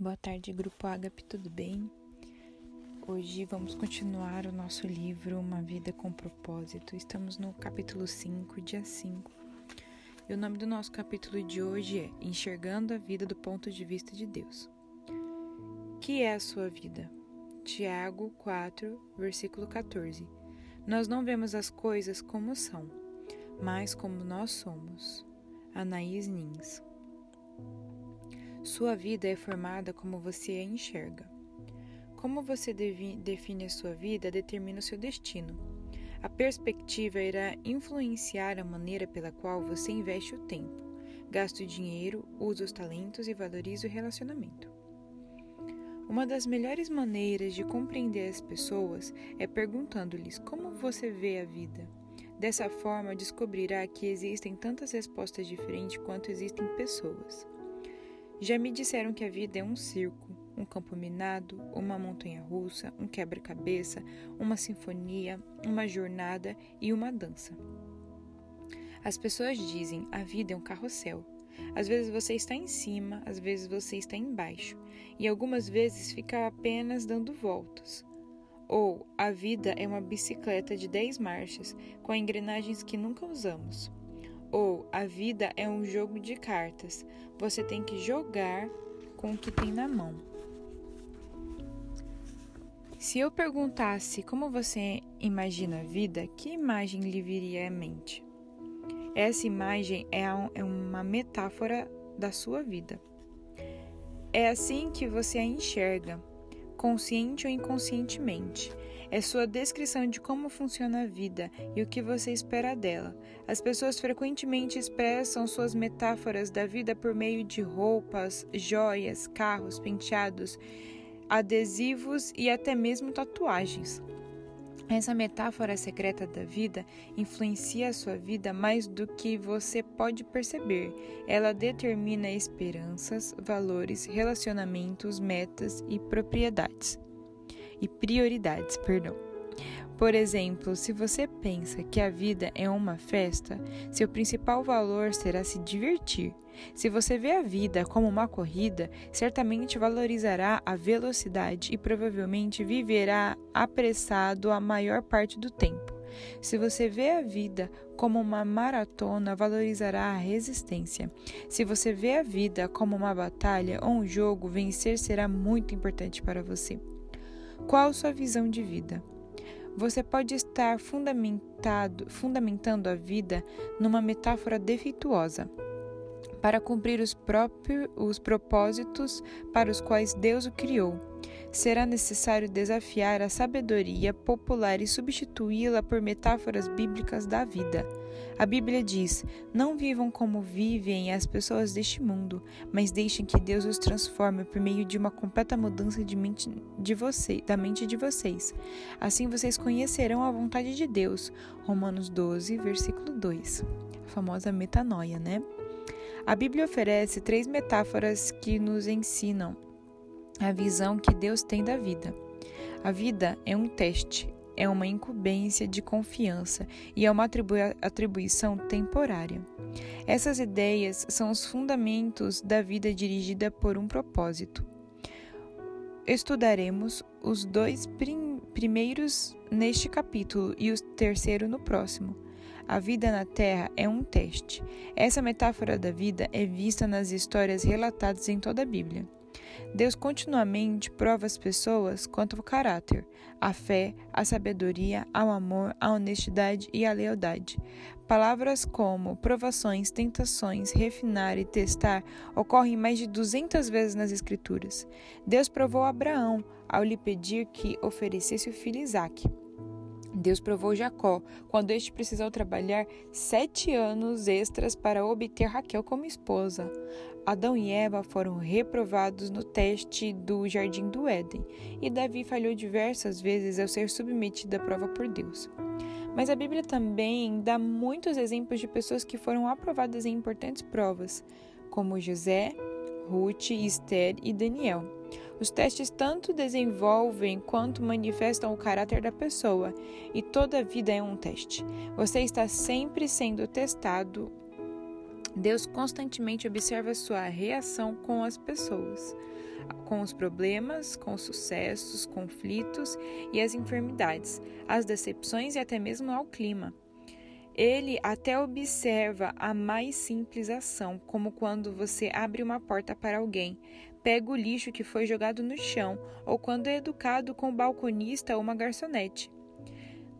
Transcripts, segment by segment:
Boa tarde, Grupo Agape, tudo bem? Hoje vamos continuar o nosso livro Uma Vida com Propósito. Estamos no capítulo 5, dia 5. E o nome do nosso capítulo de hoje é Enxergando a Vida do Ponto de Vista de Deus. Que é a sua vida? Tiago 4, versículo 14. Nós não vemos as coisas como são, mas como nós somos. Anaís Nins. Sua vida é formada como você a enxerga. Como você define a sua vida determina o seu destino. A perspectiva irá influenciar a maneira pela qual você investe o tempo, gasta o dinheiro, usa os talentos e valoriza o relacionamento. Uma das melhores maneiras de compreender as pessoas é perguntando-lhes como você vê a vida. Dessa forma, descobrirá que existem tantas respostas diferentes quanto existem pessoas. Já me disseram que a vida é um circo, um campo minado, uma montanha russa, um quebra-cabeça, uma sinfonia, uma jornada e uma dança. As pessoas dizem: a vida é um carrossel. Às vezes você está em cima, às vezes você está embaixo, e algumas vezes fica apenas dando voltas. Ou a vida é uma bicicleta de 10 marchas com engrenagens que nunca usamos. Ou a vida é um jogo de cartas. Você tem que jogar com o que tem na mão. Se eu perguntasse como você imagina a vida, que imagem lhe viria à mente? Essa imagem é, é uma metáfora da sua vida. É assim que você a enxerga, consciente ou inconscientemente. É sua descrição de como funciona a vida e o que você espera dela. As pessoas frequentemente expressam suas metáforas da vida por meio de roupas, joias, carros, penteados, adesivos e até mesmo tatuagens. Essa metáfora secreta da vida influencia a sua vida mais do que você pode perceber. Ela determina esperanças, valores, relacionamentos, metas e propriedades e prioridades, perdão. Por exemplo, se você pensa que a vida é uma festa, seu principal valor será se divertir. Se você vê a vida como uma corrida, certamente valorizará a velocidade e provavelmente viverá apressado a maior parte do tempo. Se você vê a vida como uma maratona, valorizará a resistência. Se você vê a vida como uma batalha ou um jogo, vencer será muito importante para você. Qual sua visão de vida? Você pode estar fundamentado, fundamentando a vida numa metáfora defeituosa para cumprir os, próprios, os propósitos para os quais Deus o criou será necessário desafiar a sabedoria popular e substituí-la por metáforas bíblicas da vida. A Bíblia diz: Não vivam como vivem as pessoas deste mundo, mas deixem que Deus os transforme por meio de uma completa mudança de mente de você, da mente de vocês. Assim vocês conhecerão a vontade de Deus. Romanos 12, versículo 2. A famosa metanoia, né? A Bíblia oferece três metáforas que nos ensinam a visão que Deus tem da vida. A vida é um teste, é uma incumbência de confiança e é uma atribuição temporária. Essas ideias são os fundamentos da vida dirigida por um propósito. Estudaremos os dois prim primeiros neste capítulo e o terceiro no próximo. A vida na Terra é um teste. Essa metáfora da vida é vista nas histórias relatadas em toda a Bíblia. Deus continuamente prova as pessoas quanto ao caráter, à fé, à sabedoria, ao amor, à honestidade e à lealdade. Palavras como provações, tentações, refinar e testar ocorrem mais de 200 vezes nas Escrituras. Deus provou Abraão ao lhe pedir que oferecesse o filho Isaque. Deus provou Jacó quando este precisou trabalhar sete anos extras para obter Raquel como esposa. Adão e Eva foram reprovados no teste do jardim do Éden, e Davi falhou diversas vezes ao ser submetido à prova por Deus. Mas a Bíblia também dá muitos exemplos de pessoas que foram aprovadas em importantes provas, como José, Ruth, Esther e Daniel. Os testes tanto desenvolvem quanto manifestam o caráter da pessoa, e toda vida é um teste. Você está sempre sendo testado Deus constantemente observa sua reação com as pessoas. com os problemas, com os sucessos, conflitos e as enfermidades, as decepções e até mesmo ao clima. Ele até observa a mais simples ação, como quando você abre uma porta para alguém, pega o lixo que foi jogado no chão, ou quando é educado com o balconista ou uma garçonete.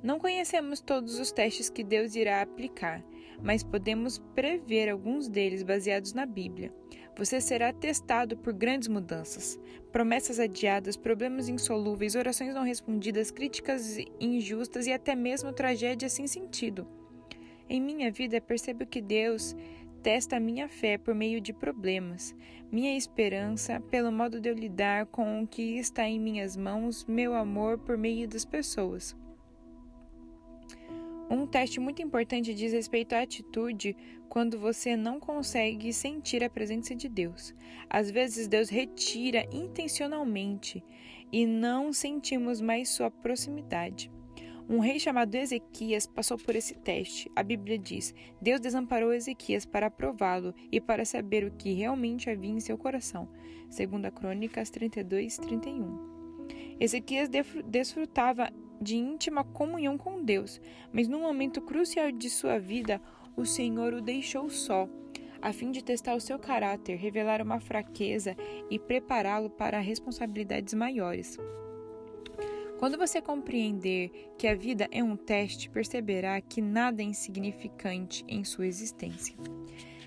Não conhecemos todos os testes que Deus irá aplicar, mas podemos prever alguns deles baseados na Bíblia. Você será testado por grandes mudanças, promessas adiadas, problemas insolúveis, orações não respondidas, críticas injustas e até mesmo tragédias sem sentido. Em minha vida, percebo que Deus testa a minha fé por meio de problemas, minha esperança pelo modo de eu lidar com o que está em minhas mãos, meu amor por meio das pessoas. Um teste muito importante diz respeito à atitude quando você não consegue sentir a presença de Deus. Às vezes, Deus retira intencionalmente e não sentimos mais sua proximidade. Um rei chamado Ezequias passou por esse teste. A Bíblia diz: Deus desamparou Ezequias para prová-lo e para saber o que realmente havia em seu coração. 2 Crônicas 32, 31. Ezequias desfrutava de íntima comunhão com Deus, mas num momento crucial de sua vida, o Senhor o deixou só, a fim de testar o seu caráter, revelar uma fraqueza e prepará-lo para responsabilidades maiores. Quando você compreender que a vida é um teste, perceberá que nada é insignificante em sua existência.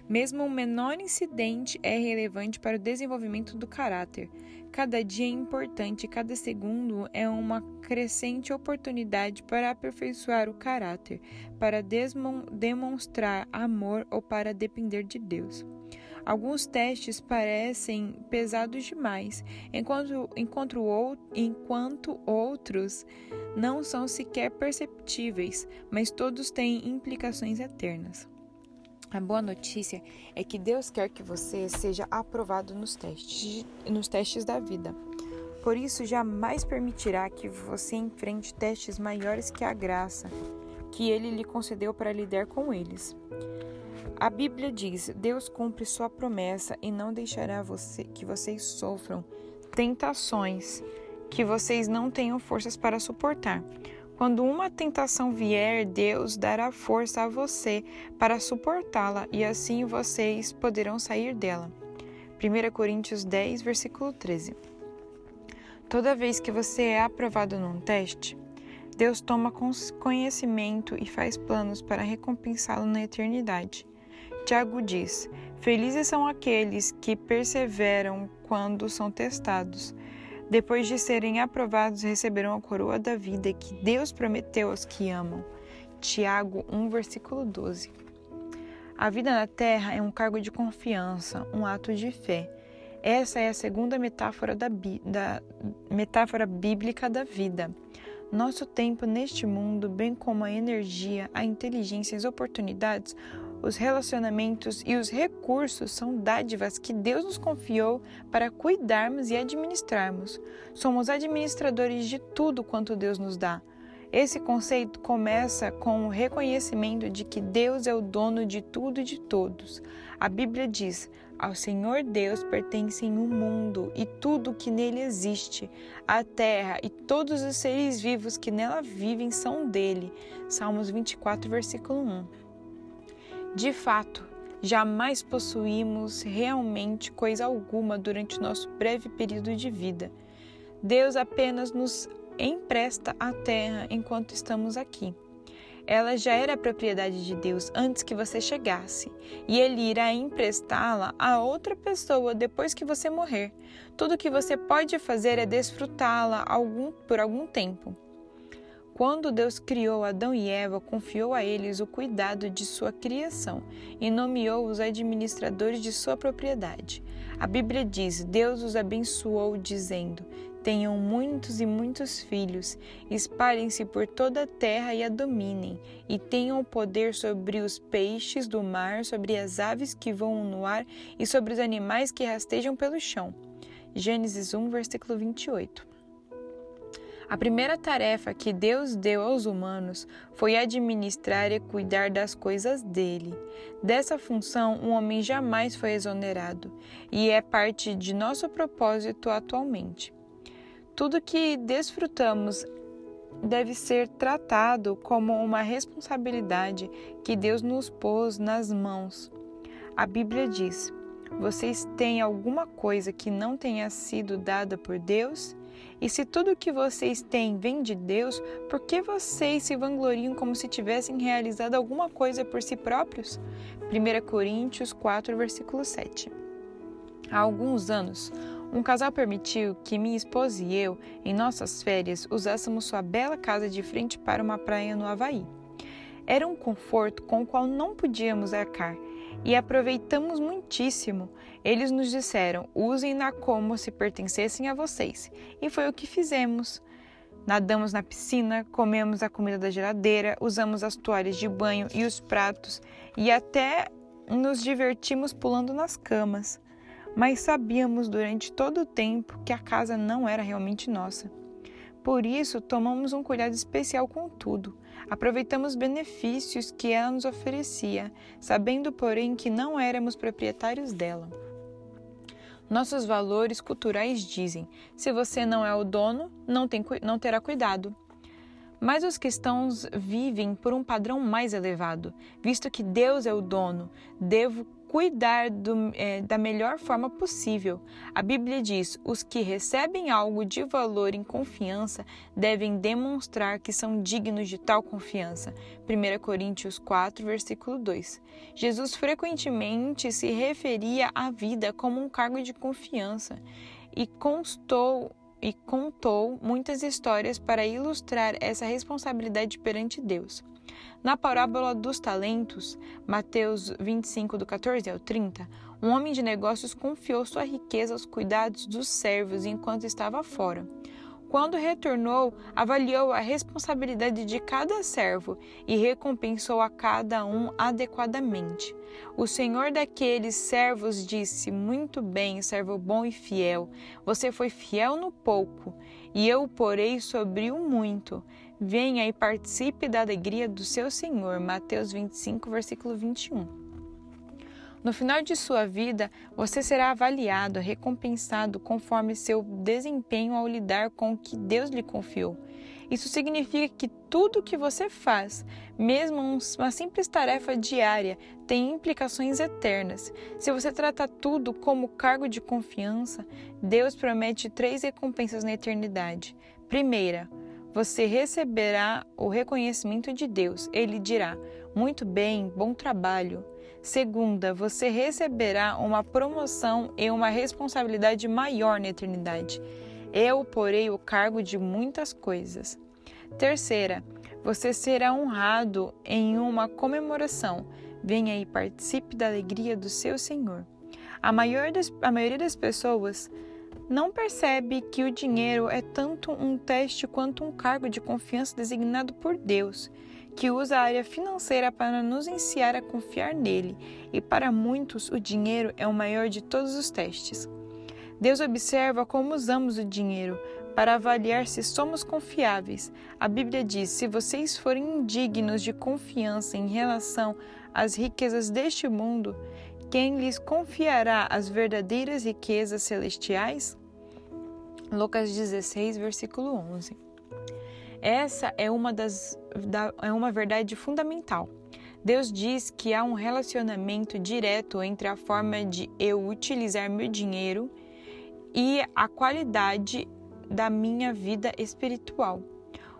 Mesmo o menor incidente é relevante para o desenvolvimento do caráter. Cada dia é importante, cada segundo é uma crescente oportunidade para aperfeiçoar o caráter, para demonstrar amor ou para depender de Deus. Alguns testes parecem pesados demais, enquanto, enquanto, enquanto outros não são sequer perceptíveis, mas todos têm implicações eternas. A boa notícia é que Deus quer que você seja aprovado nos testes, nos testes da vida. Por isso, jamais permitirá que você enfrente testes maiores que a graça que ele lhe concedeu para lidar com eles. A Bíblia diz: Deus cumpre sua promessa e não deixará você, que vocês sofram tentações que vocês não tenham forças para suportar. Quando uma tentação vier, Deus dará força a você para suportá-la e assim vocês poderão sair dela. 1 Coríntios 10, versículo 13. Toda vez que você é aprovado num teste, Deus toma conhecimento e faz planos para recompensá-lo na eternidade. Tiago diz: Felizes são aqueles que perseveram quando são testados depois de serem aprovados, receberão a coroa da vida que Deus prometeu aos que amam. Tiago 1, versículo 12. A vida na terra é um cargo de confiança, um ato de fé. Essa é a segunda metáfora, da, da metáfora bíblica da vida. Nosso tempo neste mundo, bem como a energia, a inteligência e as oportunidades, os relacionamentos e os recursos são dádivas que Deus nos confiou para cuidarmos e administrarmos. Somos administradores de tudo quanto Deus nos dá. Esse conceito começa com o reconhecimento de que Deus é o dono de tudo e de todos. A Bíblia diz: Ao Senhor Deus pertencem o mundo e tudo o que nele existe. A terra e todos os seres vivos que nela vivem são dele. Salmos 24, versículo 1. De fato, jamais possuímos realmente coisa alguma durante nosso breve período de vida. Deus apenas nos empresta a terra enquanto estamos aqui. Ela já era propriedade de Deus antes que você chegasse, e Ele irá emprestá-la a outra pessoa depois que você morrer. Tudo que você pode fazer é desfrutá-la por algum tempo. Quando Deus criou Adão e Eva, confiou a eles o cuidado de sua criação e nomeou os administradores de sua propriedade. A Bíblia diz: Deus os abençoou, dizendo: Tenham muitos e muitos filhos, espalhem-se por toda a terra e a dominem, e tenham poder sobre os peixes do mar, sobre as aves que voam no ar e sobre os animais que rastejam pelo chão. Gênesis 1, versículo 28. A primeira tarefa que Deus deu aos humanos foi administrar e cuidar das coisas dele. Dessa função, o um homem jamais foi exonerado, e é parte de nosso propósito atualmente. Tudo que desfrutamos deve ser tratado como uma responsabilidade que Deus nos pôs nas mãos. A Bíblia diz: Vocês têm alguma coisa que não tenha sido dada por Deus? E se tudo o que vocês têm vem de Deus, por que vocês se vangloriam como se tivessem realizado alguma coisa por si próprios? 1 Coríntios 4, versículo 7. Há alguns anos, um casal permitiu que minha esposa e eu, em nossas férias, usássemos sua bela casa de frente para uma praia no Havaí. Era um conforto com o qual não podíamos arcar e aproveitamos muitíssimo. Eles nos disseram: usem-na como se pertencessem a vocês. E foi o que fizemos. Nadamos na piscina, comemos a comida da geladeira, usamos as toalhas de banho e os pratos e até nos divertimos pulando nas camas mas sabíamos durante todo o tempo que a casa não era realmente nossa. Por isso, tomamos um cuidado especial com tudo. Aproveitamos benefícios que ela nos oferecia, sabendo, porém, que não éramos proprietários dela. Nossos valores culturais dizem: se você não é o dono, não, tem, não terá cuidado. Mas os cristãos vivem por um padrão mais elevado, visto que Deus é o dono. Devo cuidar do, é, da melhor forma possível. A Bíblia diz: os que recebem algo de valor em confiança devem demonstrar que são dignos de tal confiança. 1 Coríntios 4, versículo 2. Jesus frequentemente se referia à vida como um cargo de confiança e constou e contou muitas histórias para ilustrar essa responsabilidade perante Deus. Na parábola dos talentos, Mateus 25, do 14 ao 30, um homem de negócios confiou sua riqueza aos cuidados dos servos enquanto estava fora. Quando retornou, avaliou a responsabilidade de cada servo e recompensou a cada um adequadamente. O senhor daqueles servos disse: Muito bem, servo bom e fiel. Você foi fiel no pouco, e eu o porei sobre o muito. Venha e participe da alegria do seu Senhor. Mateus 25, versículo 21. No final de sua vida, você será avaliado, recompensado conforme seu desempenho ao lidar com o que Deus lhe confiou. Isso significa que tudo o que você faz, mesmo uma simples tarefa diária, tem implicações eternas. Se você trata tudo como cargo de confiança, Deus promete três recompensas na eternidade. Primeira, você receberá o reconhecimento de Deus. Ele dirá: Muito bem, bom trabalho. Segunda, você receberá uma promoção e uma responsabilidade maior na eternidade. Eu porei o cargo de muitas coisas. Terceira, você será honrado em uma comemoração. Venha e participe da alegria do seu Senhor. A, maior das, a maioria das pessoas não percebe que o dinheiro é tanto um teste quanto um cargo de confiança designado por Deus, que usa a área financeira para nos ensinar a confiar nele, e para muitos o dinheiro é o maior de todos os testes. Deus observa como usamos o dinheiro para avaliar se somos confiáveis. A Bíblia diz: se vocês forem indignos de confiança em relação às riquezas deste mundo, quem lhes confiará as verdadeiras riquezas celestiais? Lucas 16, versículo 11. Essa é uma, das, da, é uma verdade fundamental. Deus diz que há um relacionamento direto entre a forma de eu utilizar meu dinheiro e a qualidade da minha vida espiritual.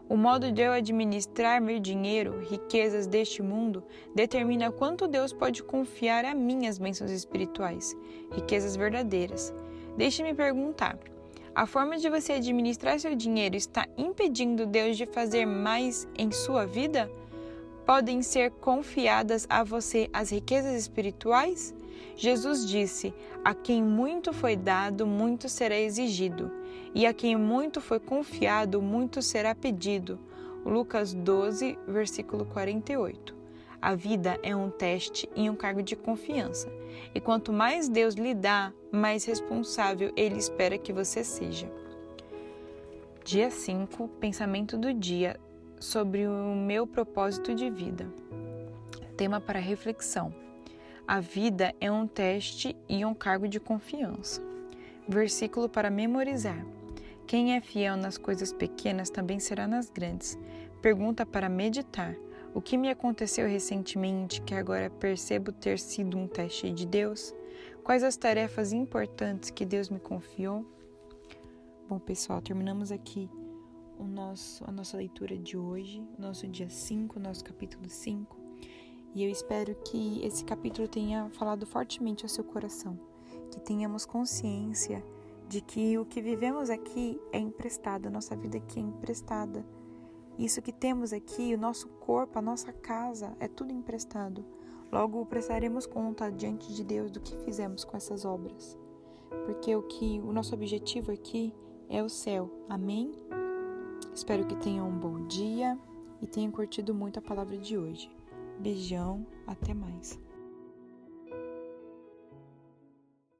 O modo de eu administrar meu dinheiro, riquezas deste mundo, determina quanto Deus pode confiar a minhas bênçãos espirituais, riquezas verdadeiras. Deixe-me perguntar: a forma de você administrar seu dinheiro está impedindo Deus de fazer mais em sua vida? Podem ser confiadas a você as riquezas espirituais? Jesus disse: A quem muito foi dado, muito será exigido, e a quem muito foi confiado, muito será pedido. Lucas 12, versículo 48. A vida é um teste e um cargo de confiança. E quanto mais Deus lhe dá, mais responsável ele espera que você seja. Dia 5, pensamento do dia sobre o meu propósito de vida. Tema para reflexão: A vida é um teste e um cargo de confiança. Versículo para memorizar: Quem é fiel nas coisas pequenas também será nas grandes. Pergunta para meditar: O que me aconteceu recentemente que agora percebo ter sido um teste de Deus? Quais as tarefas importantes que Deus me confiou? Bom, pessoal, terminamos aqui o nosso, a nossa leitura de hoje, nosso dia 5, nosso capítulo 5. E eu espero que esse capítulo tenha falado fortemente ao seu coração, que tenhamos consciência de que o que vivemos aqui é emprestado, a nossa vida aqui é emprestada. Isso que temos aqui, o nosso corpo, a nossa casa, é tudo emprestado. Logo prestaremos conta diante de Deus do que fizemos com essas obras. Porque o que o nosso objetivo aqui é o céu. Amém? Espero que tenham um bom dia e tenham curtido muito a palavra de hoje. Beijão, até mais.